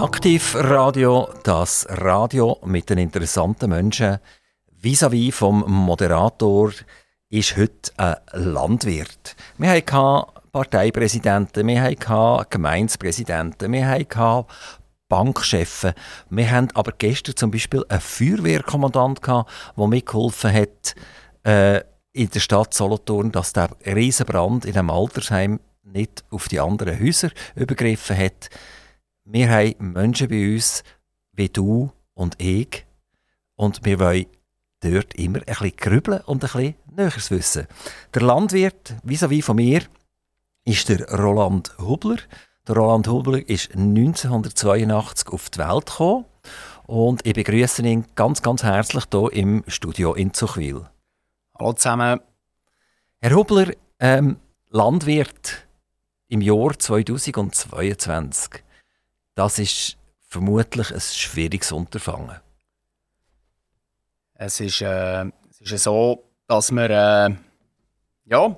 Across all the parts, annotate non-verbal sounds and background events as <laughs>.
Aktivradio, das Radio mit den interessanten Menschen. Vis-à-vis vom Moderator ist heute ein Landwirt. Wir hatten Parteipräsidenten, wir hatten Gemeindepräsidenten, wir hatten Bankchefs. Wir hatten aber gestern zum Beispiel einen Feuerwehrkommandant, der mitgeholfen hat, äh, in der Stadt Solothurn, dass der Riesenbrand in einem Altersheim nicht auf die anderen Häuser übergriffen hat. Wir haben Menschen bei uns wie du und ich und wir wollen dort immer ein bisschen grübeln und ein bisschen Näheres wissen. Der Landwirt, vis-à-vis von mir, ist der Roland Hubler. Der Roland Hubler ist 1982 auf die Welt gekommen und ich begrüße ihn ganz, ganz herzlich hier im Studio in Zuchwil. Hallo zusammen. Herr Hubler, ähm, Landwirt im Jahr 2022. Das ist vermutlich ein schwieriges Unterfangen. Es ist, äh, es ist so, dass wir, äh, ja,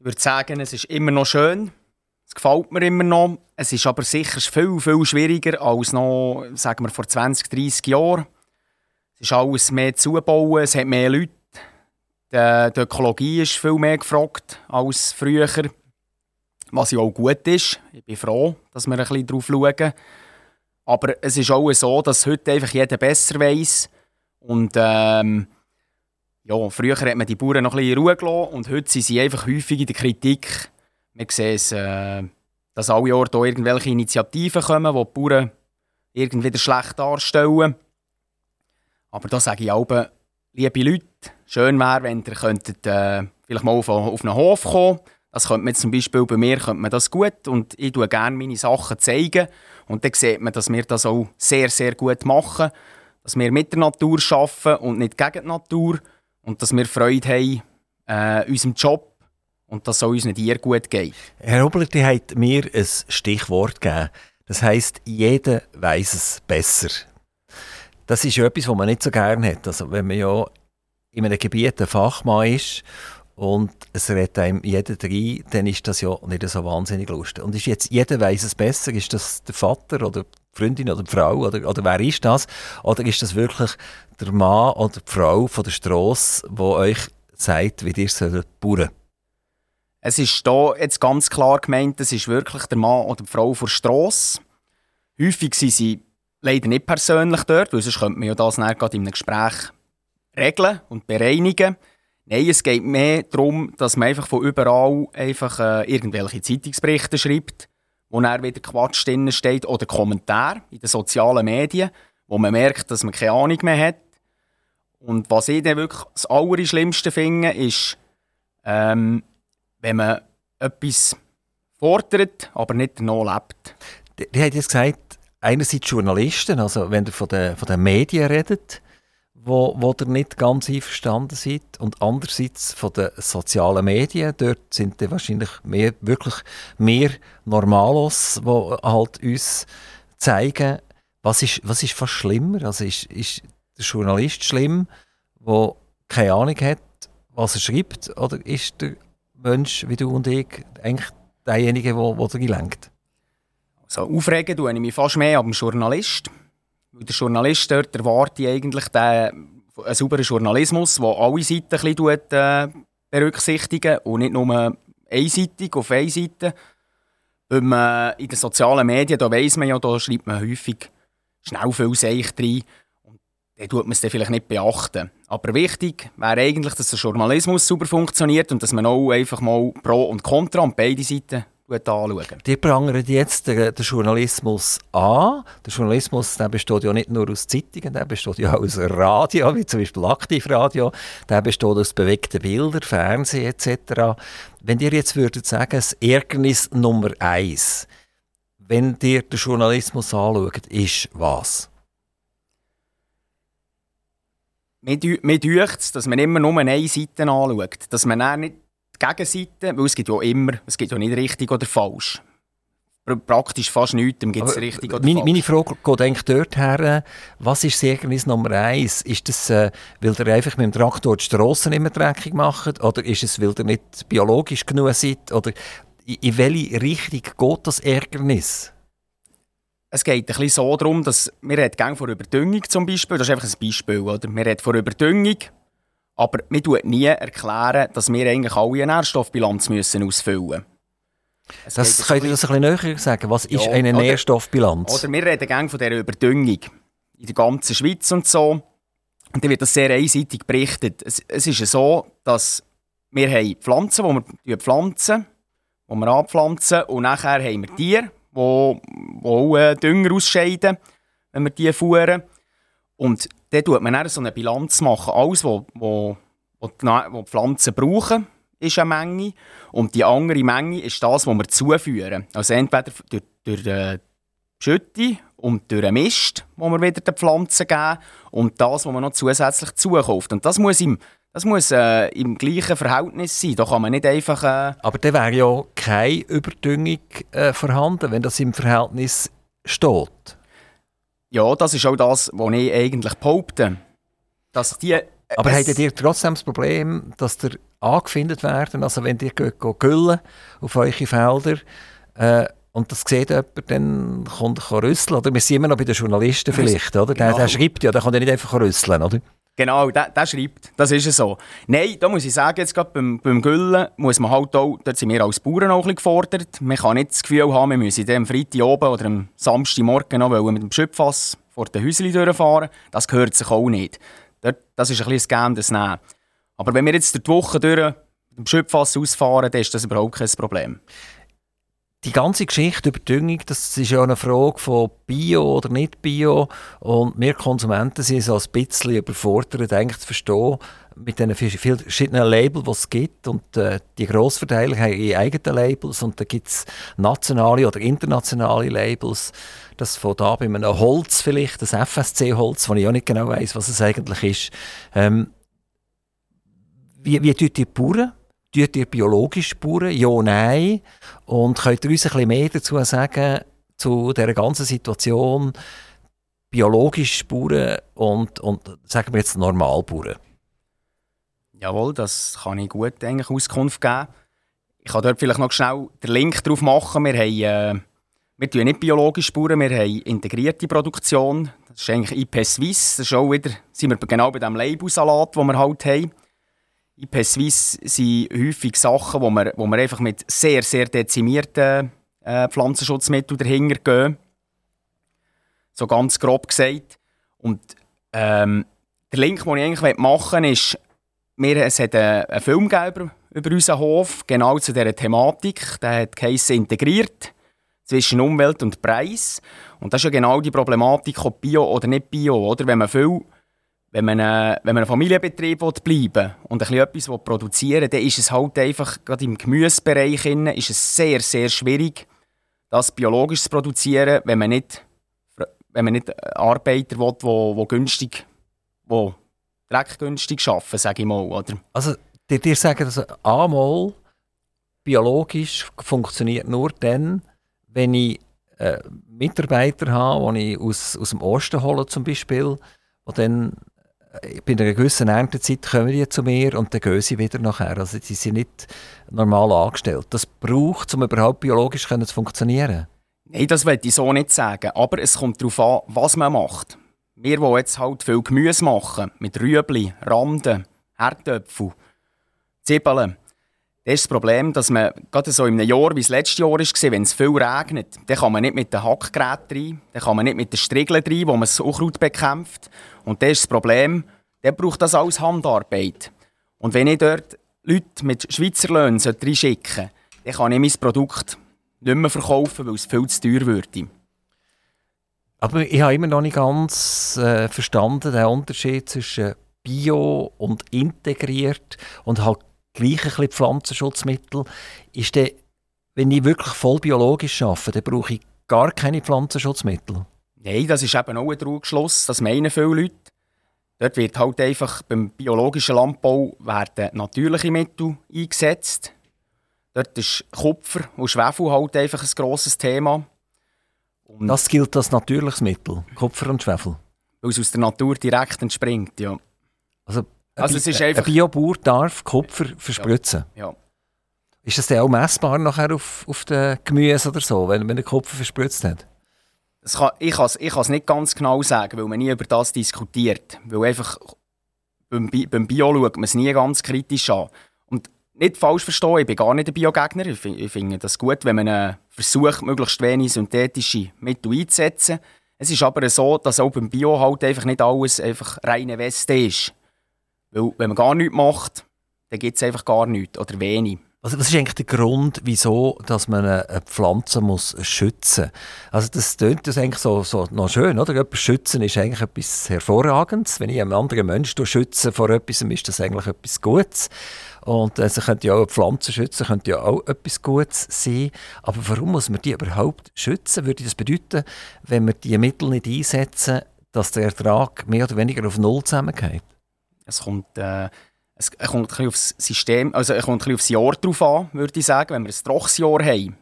ich würde sagen, es ist immer noch schön. Es gefällt mir immer noch. Es ist aber sicher viel, viel schwieriger als noch, sagen wir, vor 20, 30 Jahren. Es ist alles mehr zubauen, es hat mehr Leute. Die, die Ökologie ist viel mehr gefragt als früher. Was ja auch gut ist. Ich bin froh, dass wir ein bisschen darauf schauen. Aber es ist auch so, dass heute einfach jeder besser weiß. Und ähm, ja, früher hat man die Bauern noch ein bisschen in Ruhe gelassen und heute sind sie einfach häufig in der Kritik. Wir sehen es, äh, dass alle Jahre hier irgendwelche Initiativen kommen, die die Bauern irgendwie schlecht darstellen. Aber da sage ich auch, liebe Leute, schön wäre, wenn ihr könntet, äh, vielleicht mal auf, auf einen Hof kommen das könnte man zum Beispiel bei mir könnte man das gut und ich tue gerne meine Sachen zeigen und dann sieht man, dass wir das auch sehr, sehr gut machen, dass wir mit der Natur arbeiten und nicht gegen die Natur und dass wir Freude haben äh, unserem Job und dass es auch unseren Tieren gut geht. Herr Obert, hat mir ein Stichwort gegeben. Das heißt, jeder weiß es besser. Das ist etwas, was man nicht so gerne hat. Also wenn man ja in einem Gebiet ein Fachmann ist und es redet einem jeder rein, dann ist das ja nicht so wahnsinnig lustig. Und ist jetzt, jeder weiß es besser, ist das der Vater oder die Freundin oder die Frau oder, oder wer ist das? Oder ist das wirklich der Mann oder die Frau von der Straße, wo euch sagt, wie ihr sollt bauen Es ist hier jetzt ganz klar gemeint, es ist wirklich der Mann oder die Frau von der Straße. Häufig sind sie leider nicht persönlich dort, weil sonst könnte man ja das gerade in einem Gespräch regeln und bereinigen. Nein, es geht mehr darum, dass man einfach von überall einfach äh, irgendwelche Zeitungsberichte schreibt, wo dann wieder Quatsch drin steht oder Kommentare in den sozialen Medien, wo man merkt, dass man keine Ahnung mehr hat. Und was ich dann wirklich das Allerschlimmste finde, ist, ähm, wenn man etwas fordert, aber nicht danach lebt. Die hat jetzt gesagt, einerseits Journalisten, also wenn ihr von den, von den Medien redet, wo, wo ihr nicht ganz einverstanden seid. Und andererseits von den sozialen Medien, dort sind dann wahrscheinlich mehr, wirklich mehr Normalos, die halt uns zeigen, was ist, was ist fast schlimmer. Also ist, ist der Journalist schlimm, der keine Ahnung hat, was er schreibt, oder ist der Mensch wie du und ich eigentlich derjenige, der, der dir lenkt? Also aufregen tue ich mich fast mehr am Journalist der Journalist dort erwartet eigentlich den, einen sauberen Journalismus, der alle Seiten ein bisschen, äh, berücksichtigen und nicht nur einseitig auf eine Seite. Wenn man in den sozialen Medien, da weiss man ja, da schreibt man häufig schnell viel Seich rein und dann tut man es dann vielleicht nicht beachten. Aber wichtig wäre eigentlich, dass der Journalismus super funktioniert und dass man auch einfach mal Pro und Contra an beide Seiten anschauen. Die prangern jetzt den, den, Journalismus an. Der Journalismus der besteht ja nicht nur aus Zeitungen, der besteht ja auch aus Radio, wie zum Beispiel Aktivradio. Der besteht aus bewegten Bildern, Fernsehen etc. Wenn ihr jetzt würdet sagen, das Ärgernis Nummer eins, wenn ihr den Journalismus anschaut, ist was? Mir dünkt es, dass man immer nur eine Seite anschaut. Dass man nicht Gegenseite, weil es gibt ja immer, es gibt ja nicht richtig oder falsch. Praktisch fast nichts gibt es richtig oder meine, falsch. Meine Frage geht eigentlich dort her, was ist das Ärgernis Nummer eins? Ist das, äh, weil ihr einfach mit dem Traktor die Strassen immer dreckig macht? Oder ist es, weil ihr nicht biologisch genug seid? Oder in, in welche Richtung geht das Ärgernis? es geht ein bisschen so darum, dass wir reden von Überdüngung zum Beispiel. Das ist einfach ein Beispiel. Oder? Wir reden von Überdüngung, aber wir tun nie erklären, dass wir eigentlich alle eine Nährstoffbilanz müssen ausfüllen müssen. Das könnt ihr das ein bisschen näher sagen? Was ist ja, eine oder, Nährstoffbilanz? Oder wir reden gerne von dieser Überdüngung in der ganzen Schweiz und so. Und dann wird das sehr einseitig berichtet. Es, es ist so, dass wir haben Pflanzen, die wir pflanzen, die wir anpflanzen und nachher haben wir Tiere, die, die auch äh, Dünger ausscheiden, wenn wir die fuhren. Und dann tut man dann so eine Bilanz machen. Alles, was wo, wo, die, wo die Pflanzen brauchen, ist eine Menge. Und die andere Menge ist das, was wir zuführen. Also entweder durch, durch äh, die Schütte und durch den Mist, wo wir wieder den Pflanzen geben, und das, was man noch zusätzlich zukauft. Und das muss im, das muss äh, im gleichen Verhältnis sein. Da kann man nicht einfach. Äh Aber da wäre ja keine Überdüngung äh, vorhanden, wenn das im Verhältnis steht. Ja, das ist auch das, was ich eigentlich behaupte. Dass die, äh, Aber habt ihr trotzdem das Problem, dass ihr angefindet werden? Also wenn ihr geht, geht güllen auf eure Felder äh, und das sieht jemand, dann kommt er rüsseln. Oder wir sind immer noch bei den Journalisten vielleicht, oder? Der, genau. der schreibt ja, der kann ja nicht einfach rüsseln, oder? Genau, der, der schreibt. Das ist so. Nein, da muss ich sagen, jetzt gerade beim, beim Güllen muss man halt auch, dort sind wir als Bauern auch ein gefordert. Man kann nicht das Gefühl haben, wir müssen am Freitag oben oder am Samstagmorgen noch mit dem Schöpffass vor den Häuschen durchfahren. Das gehört sich auch nicht. Dort, das ist ein bisschen ein Gäbendes Nehmen. Aber wenn wir jetzt durch die Woche durch mit dem Schöpffass ausfahren, dann ist das überhaupt kein Problem die ganze Geschichte über Düngung, das ist ja eine Frage von Bio oder nicht Bio. Und wir Konsumenten sind so ein bisschen überfordert, eigentlich zu verstehen, mit den verschiedenen Labels, die es gibt. Und äh, die Grossverteiler haben ihre eigenen Labels und da gibt es nationale oder internationale Labels. Das von da bei einem Holz vielleicht, das FSC-Holz, wo ich auch nicht genau weiß, was es eigentlich ist. Ähm, wie, wie tut die Bauern Tut ihr biologisch spuren? Ja, nein. Und könnt ihr uns ein bisschen mehr dazu sagen, zu dieser ganzen Situation, biologisch spuren und, und sagen wir jetzt normal spuren? Jawohl, das kann ich gut eigentlich Auskunft geben. Ich kann dort vielleicht noch schnell den Link drauf machen. Wir haben, äh, wir tun nicht biologisch spuren, wir haben integrierte Produktion. Das ist eigentlich IP Swiss. Das ist auch wieder, sind wir genau bei dem Labelsalat, den wir halt haben. IP Suisse sind häufig Sachen, wo wir, wo wir einfach mit sehr, sehr dezimierten äh, Pflanzenschutzmitteln dahinter gehen. So ganz grob gesagt. Und ähm, der Link, den ich eigentlich machen will, ist, wir, es hat einen, einen Film über, unseren Hof, genau zu dieser Thematik. Der hat Case integriert zwischen Umwelt und Preis. Und das ist ja genau die Problematik, ob Bio oder nicht Bio. Oder? Wenn man viel wenn man, äh, wenn man ein Familienbetrieb bleiben will und ein bisschen etwas produzieren will, dann ist es halt einfach, gerade im Gemüsebereich ist es sehr, sehr schwierig, das biologisch zu produzieren, wenn man nicht, wenn man nicht Arbeiter will, die wo günstig, wo dreckgünstig arbeiten, sage ich mal. Oder? Also, die dir sagen, dass einmal biologisch funktioniert nur dann, wenn ich äh, Mitarbeiter habe, die ich aus, aus dem Osten hole zum Beispiel, die dann äh, bei einer gewissen Erntezeit kommen die zu mir und dann gehen sie wieder nachher. Also sie sind nicht normal angestellt. Das braucht, um überhaupt biologisch zu funktionieren. Nein, das will ich so nicht sagen. Aber es kommt darauf an, was man macht. Wir, die jetzt halt viel Gemüse machen, mit Rüebli, Randen, Herdöpfel, Zwiebeln, das ist das Problem, dass man gerade so in einem Jahr, wie es letztes Jahr war, wenn es viel regnet, dann kann man nicht mit dem Hackgerät rein, dann kann man nicht mit den Striegeln rein, wo man das Unkraut bekämpft. Und das ist das Problem, dann braucht das alles Handarbeit. Und wenn ich dort Leute mit Schweizer Löhnen reinschicken sollte, dann kann ich mein Produkt nicht mehr verkaufen, weil es viel zu teuer würde. Aber ich habe immer noch nicht ganz äh, verstanden, den Unterschied zwischen Bio und integriert und halt gleich ein bisschen Pflanzenschutzmittel. Ist der, wenn ich wirklich voll biologisch arbeite, dann brauche ich gar keine Pflanzenschutzmittel? Nein, das ist eben auch ein Trugschluss. Das meinen viele Leute. Dort wird halt einfach beim biologischen Landbau werden natürliche Mittel eingesetzt. Dort ist Kupfer und Schwefel halt einfach ein grosses Thema. Und das gilt als natürliches Mittel, Kupfer und Schwefel? Weil es aus der Natur direkt entspringt, ja. Also also es ist einfach... Ein Biobauer darf Kupfer verspritzen? Ja. Ist das dann auch messbar nachher auf, auf den Gemüse oder so, wenn, wenn der Kupfer verspritzt hat? Kann, ich kann es ich nicht ganz genau sagen, weil man nie über das diskutiert. Weil einfach beim, Bi beim Bio schaut man es nie ganz kritisch an. Und nicht falsch verstehen, ich bin gar nicht ein Biogegner. Ich, ich finde das gut, wenn man äh, versucht, möglichst wenig synthetische Mittel einzusetzen. Es ist aber so, dass auch beim Bio halt einfach nicht alles einfach reine Weste ist. Weil wenn man gar nichts macht, dann gibt es einfach gar nichts oder wenig. Also was ist eigentlich der Grund, wieso dass man eine Pflanze muss schützen muss? Also das klingt das eigentlich so, so noch schön, oder? Etwas schützen ist eigentlich etwas Hervorragendes. Wenn ich einen anderen Menschen schütze vor etwas, ist das eigentlich etwas Gutes. Und äh, sie könnte ja auch eine Pflanze schützen, könnte ja auch etwas Gutes sein. Aber warum muss man die überhaupt schützen? Würde das bedeuten, wenn wir diese Mittel nicht einsetzen, dass der Ertrag mehr oder weniger auf Null zusammengeht? Es kommt... Äh es kommt ein aufs System, also es kommt ein aufs Jahr drauf an, würde ich sagen. Wenn wir ein trockenes Jahr haben,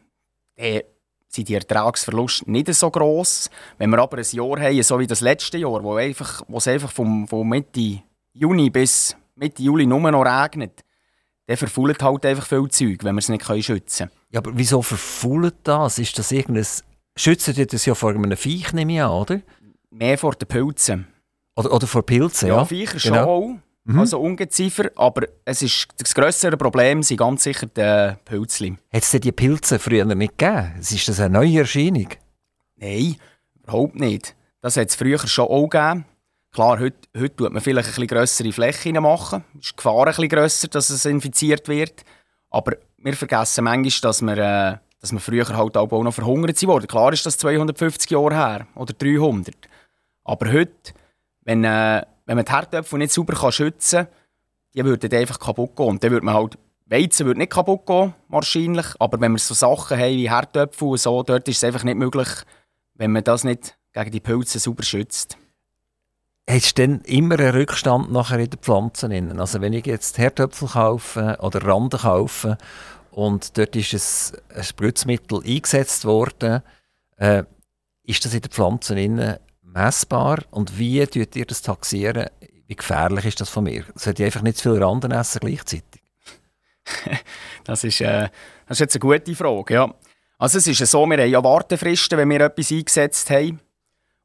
dann sind die Ertragsverluste nicht so gross. Wenn wir aber ein Jahr haben, so wie das letzte Jahr, wo, einfach, wo es einfach vom, von Mitte Juni bis Mitte Juli nur noch regnet, dann verfault halt einfach viel Zeug, wenn wir es nicht schützen können. Ja, aber wieso verfault das? Ist das irgendein... Schützt ihr das ja vor einem Viech, nehme ich an, oder? Mehr vor den Pilzen. Oder, oder vor Pilzen, ja? Ja, Viecher genau. schon auch. Mhm. Also Ungeziefer, aber es ist, das grössere Problem sind ganz sicher die Pilzli. Hat es die Pilze früher nicht gegeben? Ist das eine neue Erscheinung? Nein, überhaupt nicht. Das hat es früher schon auch gegeben. Klar, heute, heute tut man vielleicht ein bisschen grössere Flächen machen. Es ist die Gefahr ein bisschen grösser, dass es infiziert wird. Aber wir vergessen manchmal, dass wir, äh, dass wir früher halt auch noch verhungert wurden. Klar ist das 250 Jahre her oder 300. Aber heute, wenn... Äh, wenn man die Herdöpfel nicht sauber schützen kann, die würden einfach kaputt gehen. Und dann würde man halt, Weizen würde nicht kaputt gehen, wahrscheinlich, aber wenn wir so Sachen haben wie Herdöpfel und so, dort ist es einfach nicht möglich, wenn man das nicht gegen die Pilze sauber schützt. Hast du denn immer einen Rückstand nachher in den Pflanzen? Also wenn ich jetzt Herdöpfel kaufe oder Randen kaufe und dort ist ein, Spritzmittel eingesetzt worden, äh, ist das in den Pflanzen innen messbar und wie tut ihr das taxieren? Wie gefährlich ist das von mir? Sollte ich einfach nicht zu viel Randen essen gleichzeitig? <laughs> das, ist, äh, das ist jetzt eine gute Frage, ja. Also es ist so, wir haben ja Wartefristen, wenn wir etwas eingesetzt haben.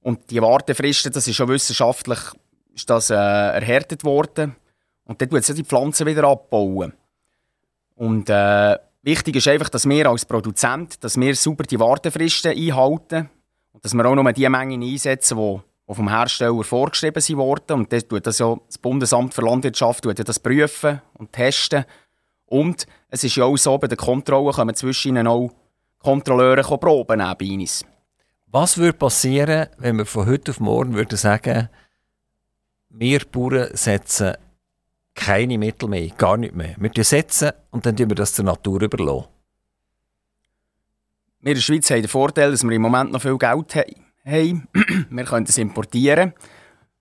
Und die Wartefristen, das ist schon wissenschaftlich ist das, äh, erhärtet worden. Und dann tut die Pflanzen wieder abbauen. Und äh, wichtig ist einfach, dass wir als Produzent, dass wir super die Wartefristen einhalten und dass wir auch nur die Mengen einsetzen, die, vom Hersteller vorgeschrieben wurden. Und das, tut das, ja, das Bundesamt für Landwirtschaft tut das prüfen und testen. Und es ist ja auch so, bei der Kontrolle kommen zwischen ihnen auch Kontrolleure Proben nehmen bei uns. Was würde passieren, wenn wir von heute auf morgen würden sagen, wir Bauern setzen keine Mittel mehr, gar nicht mehr. Wir setzen und dann tun wir das der Natur überlassen. Wir in der Schweiz haben den Vorteil, dass wir im Moment noch viel Geld haben. <clears throat> wir können es importieren.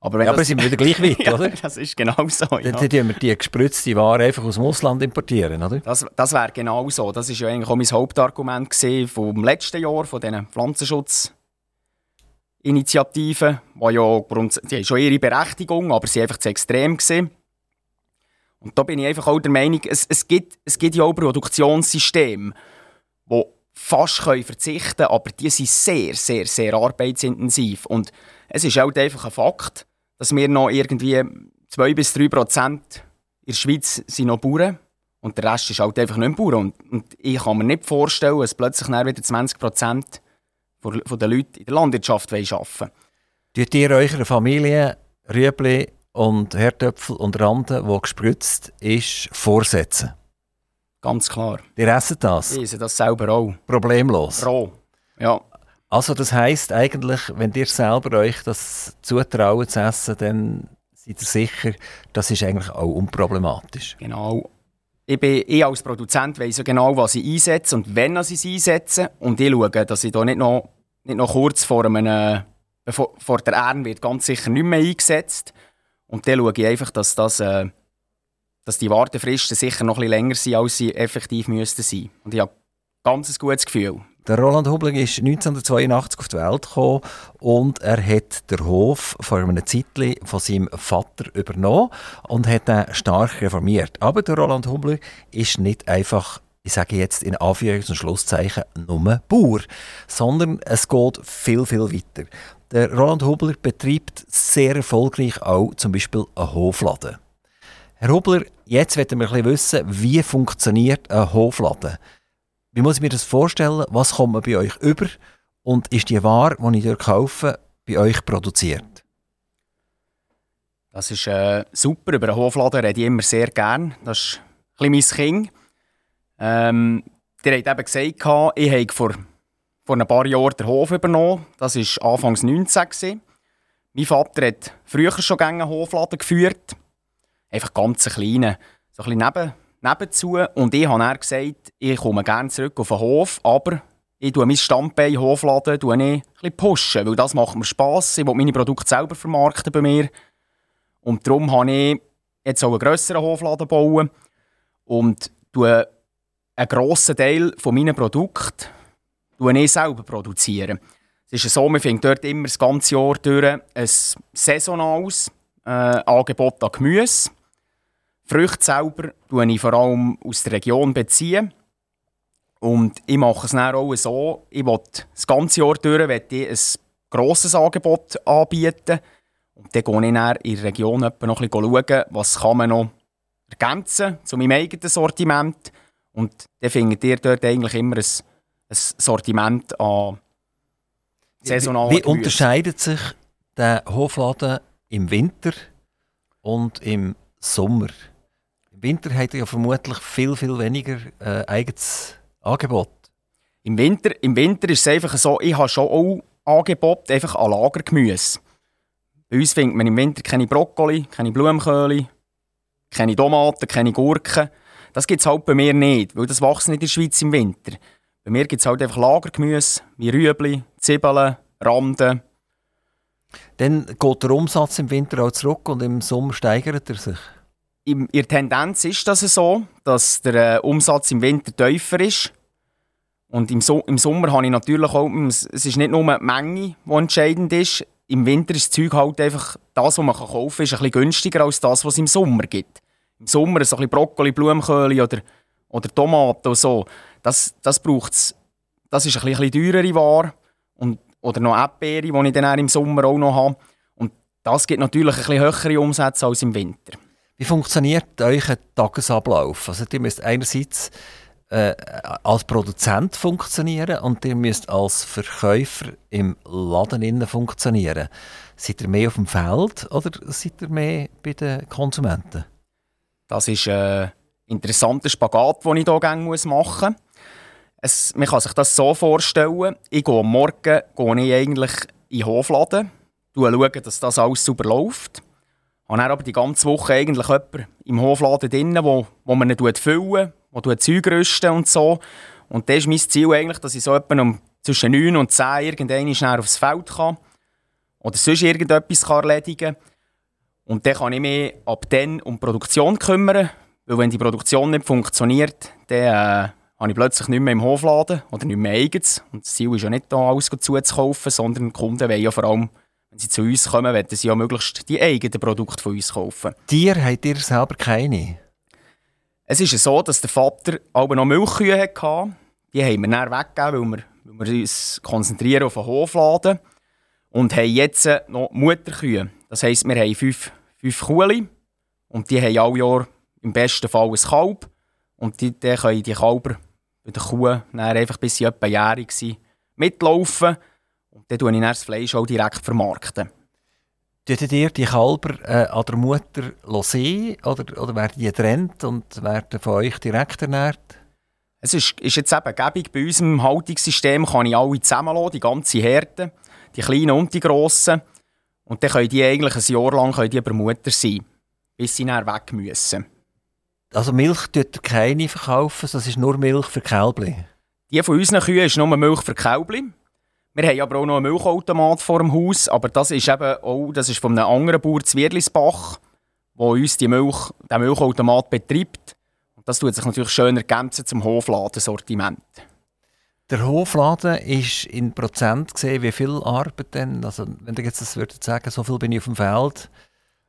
Aber, wenn ja, aber sind wir wieder gleich weit, <laughs> ja, oder? Das ist genau so. Ja. Dann tun wir die gespritzte Ware einfach aus dem Ausland importieren, oder? Das, das wäre genau so. Das war ja eigentlich auch mein Hauptargument vom letzten Jahr, von diesen Pflanzenschutzinitiativen, die ja die haben schon ihre Berechtigung, aber sie waren einfach zu extrem. Gewesen. Und da bin ich einfach auch der Meinung, es, es, gibt, es gibt ja auch Produktionssysteme, die fast können verzichten aber die sind sehr, sehr, sehr arbeitsintensiv. Und es ist halt einfach ein Fakt, dass wir noch irgendwie 2 bis 3 Prozent in der Schweiz sind noch Bauern und der Rest ist halt einfach nicht Bauern. Und, und ich kann mir nicht vorstellen, dass plötzlich wieder 20 Prozent den Leuten in der Landwirtschaft arbeiten. Tut ihr eurer Familie Rüebli und Herdöpfel und Randen, die gespritzt ist, vorsetzen? Ganz klar. Die essen das? Die essen das selber auch. Problemlos? Roh, ja. Also das heisst eigentlich, wenn ihr selber euch das zutrauen zu essen, dann seid ihr sicher, das ist eigentlich auch unproblematisch. Genau. Ich, bin, ich als Produzent weiss ja genau, was ich einsetze und wenn ich es einsetze. Und ich schaue, dass ich da nicht noch, nicht noch kurz vor, einem, vor, vor der Ernte wird ganz sicher nicht mehr eingesetzt. Und dann schaue ich einfach, dass das... Äh, dass die Wartefristen sicher noch ein bisschen länger sind, als sie effektiv müssten sein. Und ich habe ganz ein gutes Gefühl. Der Roland Hubling ist 1982 auf die Welt gekommen und er hat den Hof vor einem Zeitchen von seinem Vater übernommen und hat ihn stark reformiert. Aber der Roland Hubling ist nicht einfach ich sage jetzt in Anführungs- und Schlusszeichen, nur Bauer, sondern es geht viel, viel weiter. Der Roland Hubler betreibt sehr erfolgreich auch zum Beispiel einen Hofladen. Herr Hubler, jetzt wollen wir ein wissen, wie funktioniert ein Hofladen? Wie muss ich mir das vorstellen? Was kommt man bei euch über? Und ist die Ware, die ich dort kaufe, bei euch produziert? Das ist äh, super. Über einen Hofladen rede ich immer sehr gern. Das ist ein bisschen mein Kind. Ähm, der hat eben gesagt, ich habe vor, vor ein paar Jahren den Hof übernommen. Das war Anfangs 19. Gewesen. Mein Vater hat früher schon einen Hofladen geführt. Einfach ganz kleine. So ein neben, nebenzu. Und ich habe dann gesagt, ich komme gerne zurück auf den Hof, aber ich tue mein Standbein Hofladen tue ich ein pushen, weil das macht mir Spass. Ich will meine Produkte selber vermarkten bei mir. Und darum habe ich jetzt auch einen grösseren Hofladen bauen und tue einen grossen Teil von meinen Produkten ich selber produzieren. Es ist so, man findet dort immer das ganze Jahr durch ein saisonales äh, Angebot an Gemüse. Früchte selber beziehe ich vor allem aus der Region. Beziehen. Und ich mache es dann auch so, ich will das ganze Jahr durch ich ein grosses Angebot anbieten. Und dann gehe ich dann in der Region noch ein bisschen schauen, was kann man noch ergänzen zu meinem eigenen Sortiment und dann findet ihr dort eigentlich immer ein, ein Sortiment an saisonalen Wie, wie unterscheidet sich der Hofladen im Winter und im Sommer? Im Winter hat er ja vermutlich viel, viel weniger äh, eigenes Angebot. Im Winter, Im Winter ist es einfach so, ich habe schon auch Angebot einfach an Lagergemüse. Bei uns findet man im Winter keine Brokkoli, keine Blumenkohle, keine Tomaten, keine Gurken. Das gibt es halt bei mir nicht, weil das wächst nicht in der Schweiz im Winter. Bei mir gibt es halt einfach Lagergemüse, wie Rüebli, Zwiebeln, Randen. Dann geht der Umsatz im Winter auch zurück und im Sommer steigert er sich? In der Tendenz ist das so, dass der äh, Umsatz im Winter tiefer ist. Und im, so im Sommer habe ich natürlich auch, es ist nicht nur die Menge, die entscheidend ist. Im Winter ist das Zeug halt einfach, das, was man kaufen kann, ist ein bisschen günstiger als das, was es im Sommer gibt im Sommer so ein bisschen Brokkoli, Blumenkohl oder, oder Tomaten und so, das, das braucht's, das ist ein bisschen, ein bisschen teurere Ware. Und, oder noch Erdbeere, die ich dann im Sommer auch noch habe. Und das gibt natürlich ein bisschen höhere Umsätze als im Winter. Wie funktioniert euer Tagesablauf? Also ihr müsst einerseits äh, als Produzent funktionieren und ihr müsst als Verkäufer im Laden funktionieren. Seid ihr mehr auf dem Feld oder seid ihr mehr bei den Konsumenten? Das ist ein interessanter Spagat, den ich hier machen muss. Man kann sich das so vorstellen, ich gehe am Morgen gehe ich eigentlich in den Hofladen, schaue, dass das alles super läuft. Habe dann aber die ganze Woche eigentlich jemanden im Hofladen drin, wo, wo man ihn füllen, wo Zeug rüsten und so. Und das ist mein Ziel eigentlich, dass ich so um zwischen 9 und 10 irgendwann schnell aufs Feld kann oder sonst irgendetwas kann erledigen kann. Und dann kann ich mich ab dann um die Produktion kümmern, weil wenn die Produktion nicht funktioniert, dann äh, habe ich plötzlich nicht mehr im Hofladen oder nicht mehr eigens. Und das Ziel ist ja nicht, da alles zuzukaufen, sondern die Kunden wollen ja vor allem, wenn sie zu uns kommen, wollen sie ja möglichst die eigenen Produkte von uns kaufen. Tier habt ihr selber keine? Es ist so, dass der Vater aber noch Milchkühe hatte. Die haben wir dann weggegeben, weil wir, weil wir uns konzentrieren auf den Hofladen. Und haben jetzt noch Mutterkühe. Das heisst, wir haben fünf, fünf Kuhli und die haben alle Jahr im besten Fall ein Kalb. Und die, dann können die Kalber bei der Kuh dann einfach bis sie etwa jährig sind, mitlaufen. Dann tue ich das Fleisch auch direkt vermarkten. Tötet ihr die Kalber äh, an der Mutter sehen oder, oder werden die getrennt und werden von euch direkt ernährt? Es ist, ist jetzt eben gäbig, bei unserem Haltungssystem kann ich alle zusammenlassen, die ganze Herde, die kleinen und die grossen. Und dann können die eigentlich ein Jahr lang können die bei Mutter sein, bis sie dann weg müssen. Also Milch tut keine verkaufen, das ist nur Milch für Kälbli? Die von unseren Kühen ist nur Milch für Kälbli. Wir haben aber auch noch einen Milchautomat vor dem Haus, aber das ist eben auch, das ist von einem anderen Bauer Zwiedlisbach, der uns die Milch, den Milchautomat betreibt. Und das tut sich natürlich schön ergänzen zum Hofladensortiment. Der Hofladen ist in Prozent gesehen, wie viel Arbeit denn? Also, wenn du jetzt das würdest sagen, so viel bin ich auf dem Feld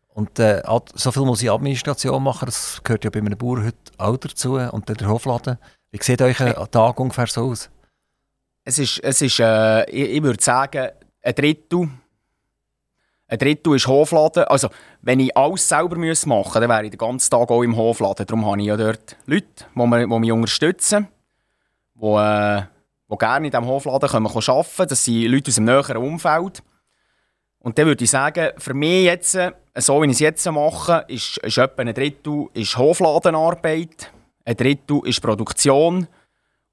und äh, so viel muss ich Administration machen, das gehört ja bei einem Bauer heute auch dazu. Und dann der Hofladen, Wie sieht euer Tag ungefähr so aus? Es ist, es ist äh, ich, ich würde sagen, ein Drittel. Ein Drittel ist Hofladen. Also, wenn ich alles selber machen müsste, dann wäre ich den ganzen Tag auch im Hofladen. Darum habe ich ja dort Leute, die, mich, unterstützen, die, äh, die gerne in diesem Hofladen können arbeiten können. Das sind Leute aus dem näheren Umfeld. Und dann würde ich sagen, für mich jetzt, so wie ich es jetzt mache, ist, ist etwa ein Drittel ist Hofladenarbeit, ein Drittel ist Produktion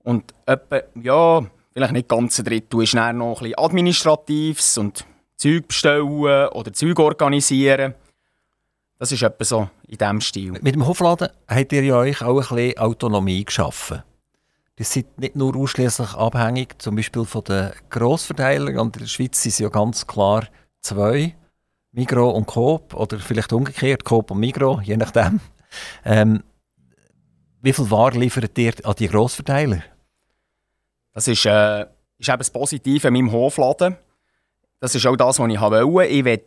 und etwa, ja, vielleicht nicht ganz ein Drittel ist dann noch bisschen Administratives und Zeug bestellen oder Zeug organisieren. Das ist etwa so in diesem Stil. Mit dem Hofladen habt ihr ja euch auch ein bisschen Autonomie geschaffen. Die sind nicht nur ausschließlich abhängig, zum Beispiel von den Grossverteilern. In der Schweiz sind sie ja ganz klar zwei, Migro und Coop, oder vielleicht umgekehrt, Coop und Migro, je nachdem. Ähm, wie viel Ware liefert ihr an die Grossverteiler? Das ist, äh, ist eben das Positive in meinem Hofladen. Das ist auch das, was ich wollte. Ich will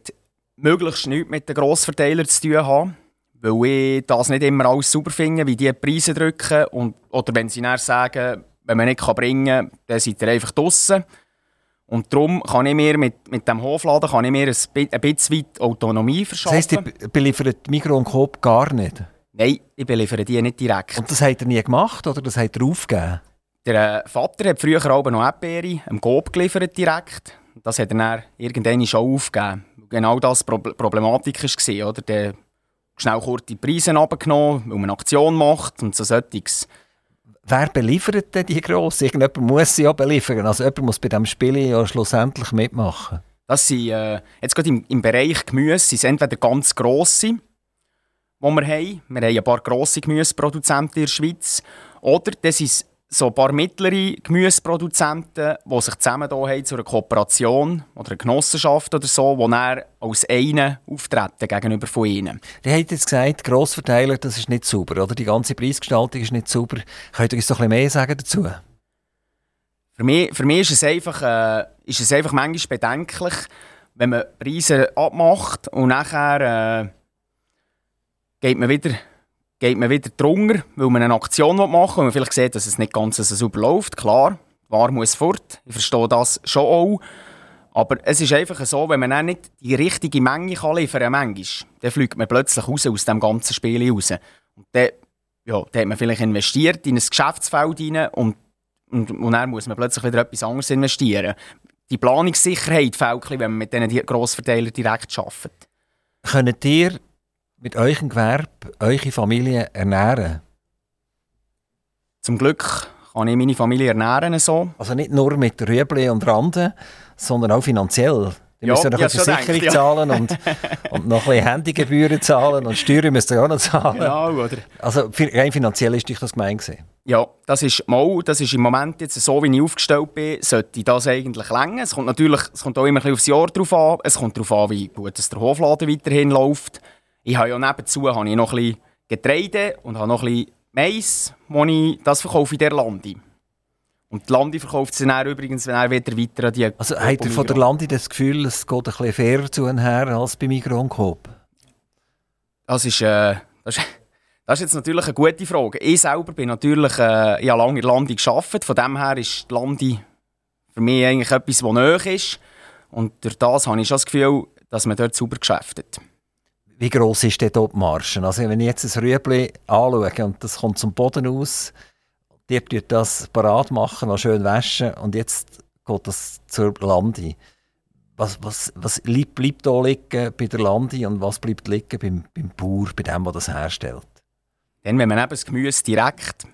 möglichst nichts mit den Grossverteilern zu tun haben, weil ich das nicht immer alles super finde, wie die, Preise drücken. Und, oder wenn sie dann sagen, wenn man nicht bringen kann, dann seid ihr einfach draußen. Und darum kann ich mir mit, mit dem Hofladen kann ich mir ein, ein bisschen weit Autonomie verschaffen. Das heisst, ihr beliefert Mikro und Coop gar nicht? Nein, ich beliefere die nicht direkt. Und das hat er nie gemacht oder das hat er aufgegeben? Der äh, Vater hat früher auch noch Erdbeere am Coop geliefert direkt. Das hat er dann irgendwann schon aufgegeben. Genau das Pro Problematik war, oder? Der schnell kurz die Preise abgenommen, weil man eine Aktion macht und so solches. Wer beliefert denn die Grossen? Irgendjemand muss sie ja beliefern. Also jemand muss bei diesem Spiel ja schlussendlich mitmachen. Das sind, äh, jetzt gerade im, im Bereich Gemüse sind entweder ganz grosse, die wir haben. Wir haben ein paar grosse Gemüseproduzenten in der Schweiz. Oder das sind so ein paar mittlere Gemüseproduzenten, die sich zusammen hier haben zu einer Kooperation oder einer Genossenschaft oder so, die dann als einen auftreten gegenüber von ihnen. Die haben jetzt gesagt, Grossverteiler, das ist nicht sauber, oder? Die ganze Preisgestaltung ist nicht sauber. Könnt ihr uns doch ein bisschen mehr sagen dazu? Für mich, für mich ist, es einfach, äh, ist es einfach manchmal bedenklich, wenn man Preise abmacht und nachher äh, geht man wieder geht man wieder drunter, weil man eine Aktion machen will und man vielleicht sieht, dass es nicht ganz so super läuft. Klar, Ware muss fort. Ich verstehe das schon auch. Aber es ist einfach so, wenn man auch nicht die richtige Menge kann liefern kann, dann fliegt man plötzlich raus aus dem ganzen Spiel raus. Und dann, ja, dann hat man vielleicht investiert in ein Geschäftsfeld und, und, und dann muss man plötzlich wieder etwas anderes investieren. Die Planungssicherheit fehlt, wenn man mit diesen Grossverteilern direkt arbeitet. Könnt ihr mit eurem Gewerbe eure Familie ernähren? Zum Glück kann ich meine Familie ernähren so. Also nicht nur mit Rüebli und Randen, sondern auch finanziell. Die ja, müssen ja noch eine Versicherung gedacht, zahlen ja. und, <laughs> und noch ein bisschen Handygebühren zahlen und Steuern müsst ihr auch noch zahlen. Genau, oder? Also rein finanziell ist dich das gemein gewesen. Ja, das ist mal, das ist im Moment jetzt so, wie ich aufgestellt bin, sollte das eigentlich länger. Es kommt natürlich, es kommt auch immer ein bisschen aufs Jahr drauf an. Es kommt darauf an, wie gut der Hofladen weiterhin läuft. Ich habe ja nebenzu habe ich noch ein bisschen Getreide und habe noch ein bisschen Mais, wo ich, das verkaufe in der Landi. Und die Landi verkauft sie dann übrigens wenn er wieder weiter an die Also habt ihr von der Landi das Gefühl, es geht ein bisschen fairer zu und her als bei Migros und Coop? Das ist, äh, das ist, <laughs> das ist jetzt natürlich eine gute Frage. Ich selber bin natürlich, äh, ich habe lange in der Landi gearbeitet, von dem her ist die Landi für mich eigentlich etwas, das nahe ist. Und durch das habe ich schon das Gefühl, dass man dort sauber geschäftet. Wie gross ist denn dort die? Also wenn ich jetzt ein Rüebli anschaue und das kommt zum Boden aus, die tut das parat machen, noch schön waschen und jetzt geht das zur Landi. Was, was, was bleibt da liegen bei der Landi und was bleibt liegen beim, beim Bauer, bei dem, der das herstellt? Dann, wenn man eben das Gemüse direkt,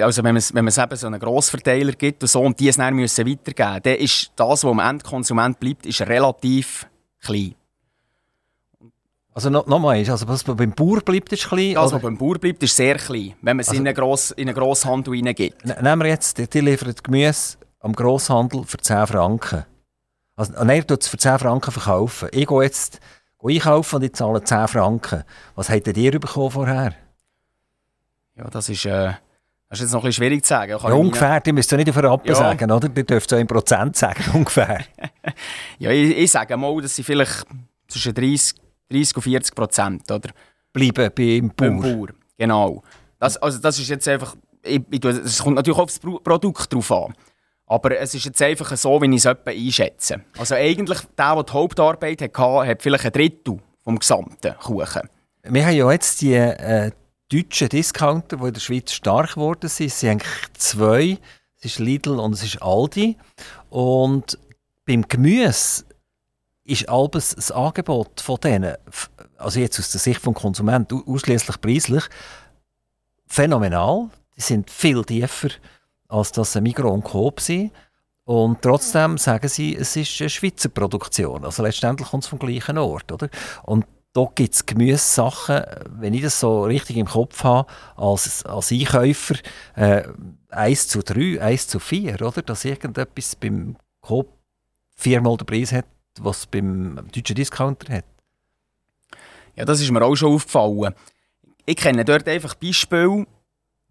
also wenn man, wenn es eben so einen Grossverteiler gibt und so und die es dann weitergeben müssen, dann ist das, was am Endkonsument bleibt, ist relativ klein. Also noch, noch mal, also was beim Bauer bleibt, ist klein? Das, was beim Bauer bleibt, ist sehr klein, wenn man es also, in einen, Gross, in einen Grosshandel hineingibt. Nehmen wir jetzt, die, die liefert Gemüse am Grosshandel für 10 Franken. Also, nein, er es für 10 Franken verkaufen. Ich gehe jetzt gehe einkaufen und ich zahle 10 Franken. Was habt ihr bekommen vorher? Ja, das ist... Äh das ist jetzt noch ein bisschen schwierig zu sagen. Ja, ungefähr, ihr müsst ja nicht auf Rappen ja. sagen, oder? Ihr dürft auch in Prozent sagen, <laughs> ungefähr. <laughs> ja, ich, ich sage mal, dass sie vielleicht zwischen 30 30 und 40 Prozent, oder? Bleiben beim Bauer. Beim Bauer, genau. Das, also das ist jetzt einfach es kommt natürlich auf das Produkt drauf an. Aber es ist jetzt einfach so, wie ich es etwa einschätze. Also eigentlich, der, der die Hauptarbeit hatte, hat vielleicht ein Drittel vom gesamten Kuchen. Wir haben ja jetzt die äh, deutschen Discounter, die in der Schweiz stark geworden sind. Es sind eigentlich zwei. Es ist Lidl und es ist Aldi. Und beim Gemüse ist alles das Angebot von denen, also jetzt aus der Sicht des Konsumenten, ausschließlich preislich, phänomenal. Die sind viel tiefer, als das ein Migros und Coop sind. Und trotzdem sagen sie, es ist eine Schweizer Produktion. Also letztendlich kommt es vom gleichen Ort. Oder? Und da gibt es Gemüsesachen, wenn ich das so richtig im Kopf habe, als, als Einkäufer, äh, 1 zu 3, 1 zu 4, oder? Dass irgendetwas beim Coop viermal den Preis hat, was es beim deutschen Discounter hat. Ja, das ist mir auch schon aufgefallen. Ich kenne dort einfach Beispiele.